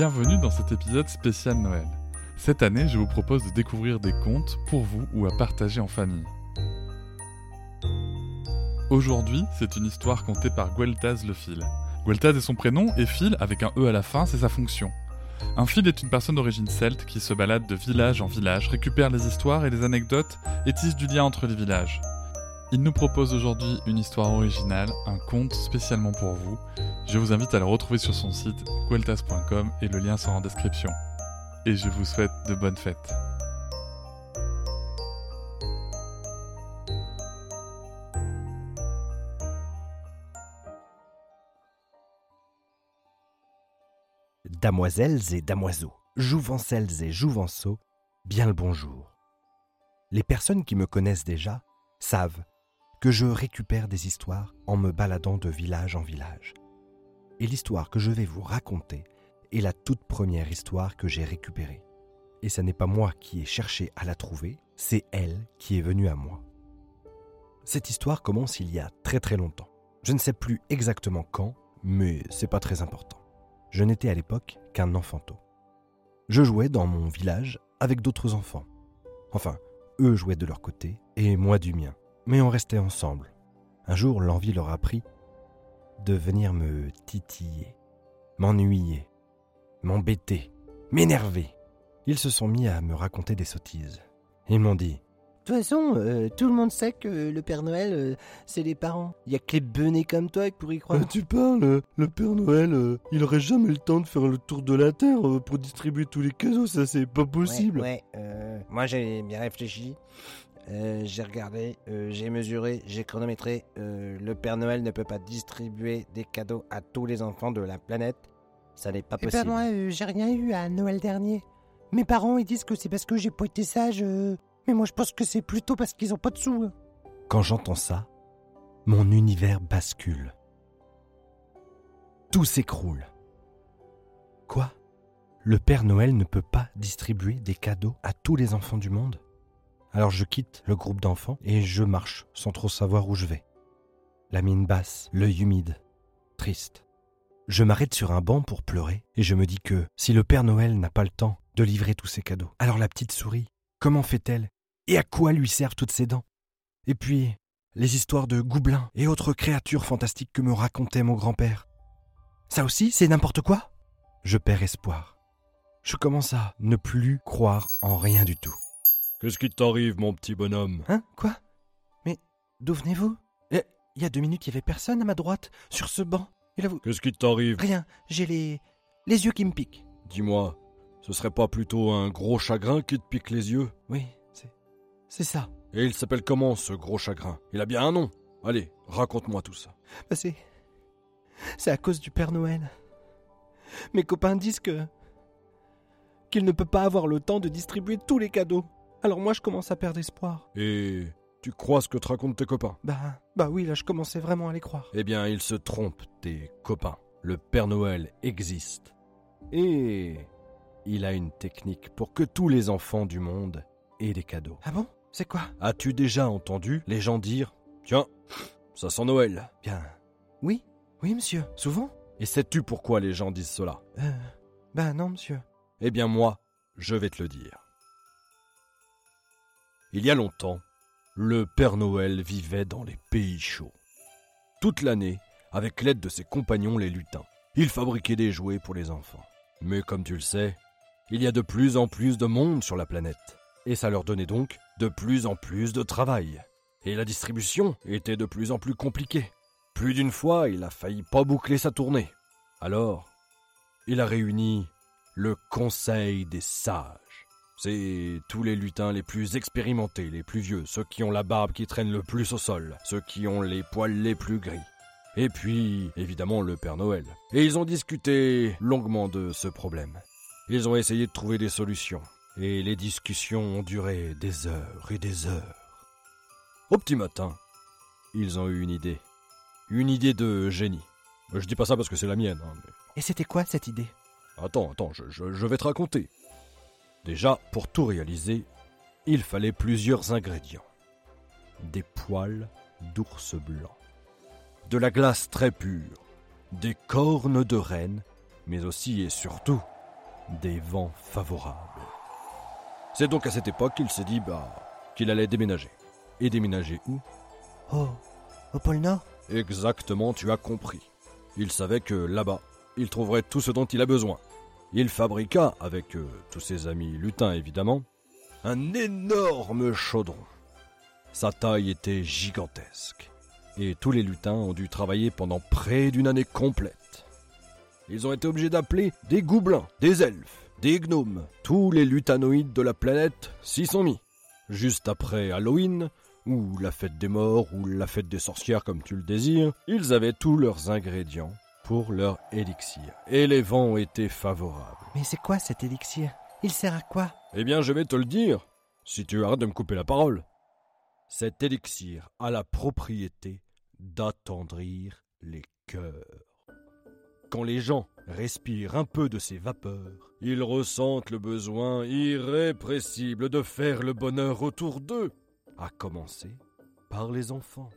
Bienvenue dans cet épisode spécial Noël. Cette année, je vous propose de découvrir des contes pour vous ou à partager en famille. Aujourd'hui, c'est une histoire contée par Gueltaz le fil. Gueltaz est son prénom et fil, avec un E à la fin, c'est sa fonction. Un fil est une personne d'origine celte qui se balade de village en village, récupère les histoires et les anecdotes et tisse du lien entre les villages. Il nous propose aujourd'hui une histoire originale, un conte spécialement pour vous. Je vous invite à le retrouver sur son site gueltas.com et le lien sera en description. Et je vous souhaite de bonnes fêtes. Damoiselles et damoiseaux, jouvencelles et jouvenceaux, bien le bonjour. Les personnes qui me connaissent déjà savent que je récupère des histoires en me baladant de village en village. Et l'histoire que je vais vous raconter est la toute première histoire que j'ai récupérée. Et ce n'est pas moi qui ai cherché à la trouver, c'est elle qui est venue à moi. Cette histoire commence il y a très très longtemps. Je ne sais plus exactement quand, mais c'est pas très important. Je n'étais à l'époque qu'un enfanteau. Je jouais dans mon village avec d'autres enfants. Enfin, eux jouaient de leur côté et moi du mien mais on restait ensemble. Un jour, l'envie leur a pris de venir me titiller, m'ennuyer, m'embêter, m'énerver. Ils se sont mis à me raconter des sottises. Ils m'ont dit De toute façon, euh, tout le monde sait que le Père Noël, euh, c'est les parents. Il y a que les benets comme toi pour y croire. Ah, tu parles, le Père Noël, euh, il aurait jamais le temps de faire le tour de la Terre euh, pour distribuer tous les cadeaux, ça c'est pas possible. Ouais, ouais, euh, moi j'ai bien réfléchi. Euh, j'ai regardé, euh, j'ai mesuré, j'ai chronométré. Euh, le Père Noël ne peut pas distribuer des cadeaux à tous les enfants de la planète. Ça n'est pas Eh ben, possible. moi, euh, j'ai rien eu à Noël dernier. Mes parents, ils disent que c'est parce que j'ai pas été sage. euh, Mais moi, je pense que c'est plutôt parce qu'ils ont pas de sous. hein. Quand j'entends ça, mon univers bascule. Tout s'écroule. Quoi? Le Père Noël ne peut pas distribuer des cadeaux à tous les enfants du monde? Alors je quitte le groupe d'enfants et je marche sans trop savoir où je vais. La mine basse, l'œil humide, triste. Je m'arrête sur un banc pour pleurer et je me dis que si le Père Noël n'a pas le temps de livrer tous ses cadeaux, alors la petite souris, comment fait-elle? Et à quoi lui servent toutes ses dents? Et puis, les histoires de goublins et autres créatures fantastiques que me racontait mon grand-père. Ça aussi, c'est n'importe quoi? Je perds espoir. Je commence à ne plus croire en rien du tout. Qu'est-ce qui t'arrive, mon petit bonhomme? Hein? Quoi? Mais d'où venez-vous? Il y a deux minutes, il y avait personne à ma droite, sur ce banc. Et là, vous... Qu'est-ce qui t'arrive? Rien, j'ai les... les yeux qui me piquent. Dis-moi, ce serait pas plutôt un gros chagrin qui te pique les yeux? Oui, c'est... c'est ça. Et il s'appelle comment, ce gros chagrin? Il a bien un nom Allez, raconte-moi tout ça. Bah, c'est... C'est à cause du Père Noël. Mes copains disent que... qu'il ne peut pas avoir le temps de distribuer tous les cadeaux. Alors moi, je commence à perdre espoir. Et tu crois ce que te racontent tes copains? Bah, bah oui, là, je commençais vraiment à les croire. Eh bien, ils se trompent, tes copains. Le Père Noël existe. Et il a une technique pour que tous les enfants du monde aient des cadeaux. Ah bon? C'est quoi? As-tu déjà entendu les gens dire Tiens, ça sent Noël Bien... Oui, oui, monsieur. Souvent Et sais-tu pourquoi les gens disent cela? Euh... Bah non, monsieur. Eh bien moi, je vais te le dire. Il y a longtemps, le Père Noël vivait dans les pays chauds. Toute l'année, avec l'aide de ses compagnons les lutins, il fabriquait des jouets pour les enfants. Mais comme tu le sais, il y a de plus en plus de monde sur la planète, et ça leur donnait donc de plus en plus de travail. Et la distribution était de plus en plus compliquée. Plus d'une fois, il a failli pas boucler sa tournée. Alors, il a réuni le Conseil des Sages. C'est tous les lutins les plus expérimentés, les plus vieux, ceux qui ont la barbe qui traîne le plus au sol, ceux qui ont les poils les plus gris. Et puis, évidemment, le Père Noël. Et ils ont discuté longuement de ce problème. Ils ont essayé de trouver des solutions. Et les discussions ont duré des heures et des heures. Au petit matin, ils ont eu une idée. Une idée de génie. Je dis pas ça parce que c'est la mienne. Hein, mais... Et c'était quoi cette idée? Attends, attends, je, je, je vais te raconter. Déjà, pour tout réaliser, il fallait plusieurs ingrédients. Des poils d'ours blanc, de la glace très pure, des cornes de renne, mais aussi et surtout des vents favorables. C'est donc à cette époque qu'il s'est dit bah, qu'il allait déménager. Et déménager où? Oh, au pôle Nord? Exactement, tu as compris. Il savait que là-bas, il trouverait tout ce dont il a besoin. Il fabriqua, avec euh, tous ses amis lutins évidemment, un énorme chaudron. Sa taille était gigantesque, et tous les lutins ont dû travailler pendant près d'une année complète. Ils ont été obligés d'appeler des goublins, des elfes, des gnomes. Tous les lutanoïdes de la planète s'y sont mis. Juste après Halloween, ou la fête des morts, ou la fête des sorcières comme tu le désires, ils avaient tous leurs ingrédients pour leur élixir. Et les vents ont été favorables. Mais c'est quoi cet élixir? Il sert à quoi? Eh bien, je vais te le dire, si tu arrêtes de me couper la parole. Cet élixir a la propriété d'attendrir les cœurs. Quand les gens respirent un peu de ces vapeurs, ils ressentent le besoin irrépressible de faire le bonheur autour d'eux, à commencer par les enfants.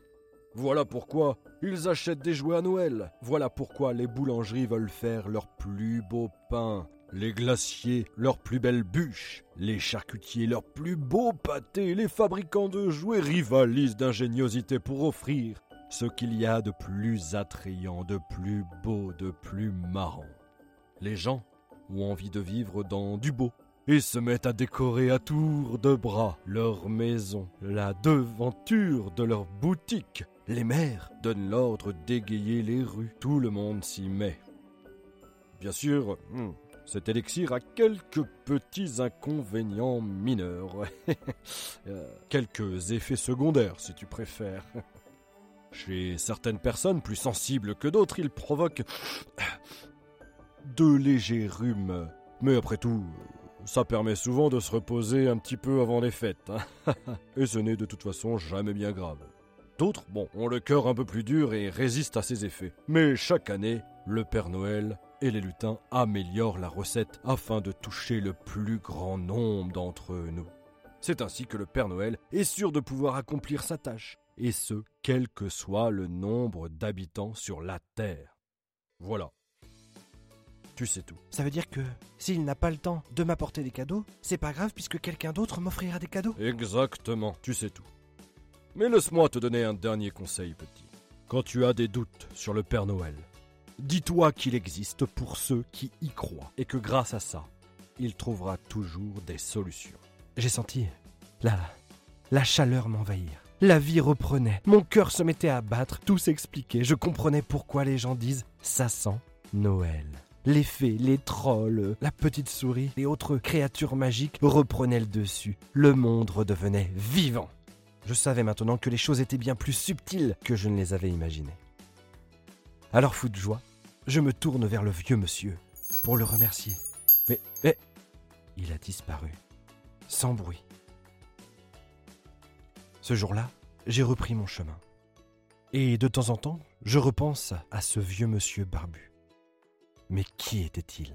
Voilà pourquoi ils achètent des jouets à Noël. Voilà pourquoi les boulangeries veulent faire leurs plus beaux pains, les glaciers leurs plus belles bûches, les charcutiers leurs plus beaux pâtés, les fabricants de jouets rivalisent d'ingéniosité pour offrir ce qu'il y a de plus attrayant, de plus beau, de plus marrant. Les gens ont envie de vivre dans du beau et se mettent à décorer à tour de bras leur maison, la devanture de leur boutique. Les maires donnent l'ordre d'égayer les rues. Tout le monde s'y met. Bien sûr, hmm, cet élixir a quelques petits inconvénients mineurs. Euh, quelques effets secondaires, si tu préfères. Chez certaines personnes plus sensibles que d'autres, il provoque de légers rhumes. Mais après tout, ça permet souvent de se reposer un petit peu avant les fêtes. hein. et ce n'est de toute façon jamais bien grave. D'autres, bon, ont le cœur un peu plus dur et résistent à ses effets. Mais chaque année, le Père Noël et les lutins améliorent la recette afin de toucher le plus grand nombre d'entre nous. C'est ainsi que le Père Noël est sûr de pouvoir accomplir sa tâche, et ce, quel que soit le nombre d'habitants sur la Terre. Voilà. Tu sais tout. Ça veut dire que s'il n'a pas le temps de m'apporter des cadeaux, c'est pas grave puisque quelqu'un d'autre m'offrira des cadeaux? Exactement, tu sais tout. Mais laisse-moi te donner un dernier conseil, petit. Quand tu as des doutes sur le Père Noël, dis-toi qu'il existe pour ceux qui y croient et que grâce à ça, il trouvera toujours des solutions. J'ai senti la la chaleur m'envahir. La vie reprenait, mon cœur se mettait à battre, tout s'expliquait, je comprenais pourquoi les gens disent ça sent Noël. Les fées, les trolls, la petite souris et autres créatures magiques reprenaient le dessus. Le monde redevenait vivant. Je savais maintenant que les choses étaient bien plus subtiles que je ne les avais imaginées. Alors fou de joie, je me tourne vers le vieux monsieur pour le remercier. Mais, mais, il a disparu, sans bruit. Ce jour-là, j'ai repris mon chemin. Et de temps en temps, je repense à ce vieux monsieur barbu. Mais qui était-il?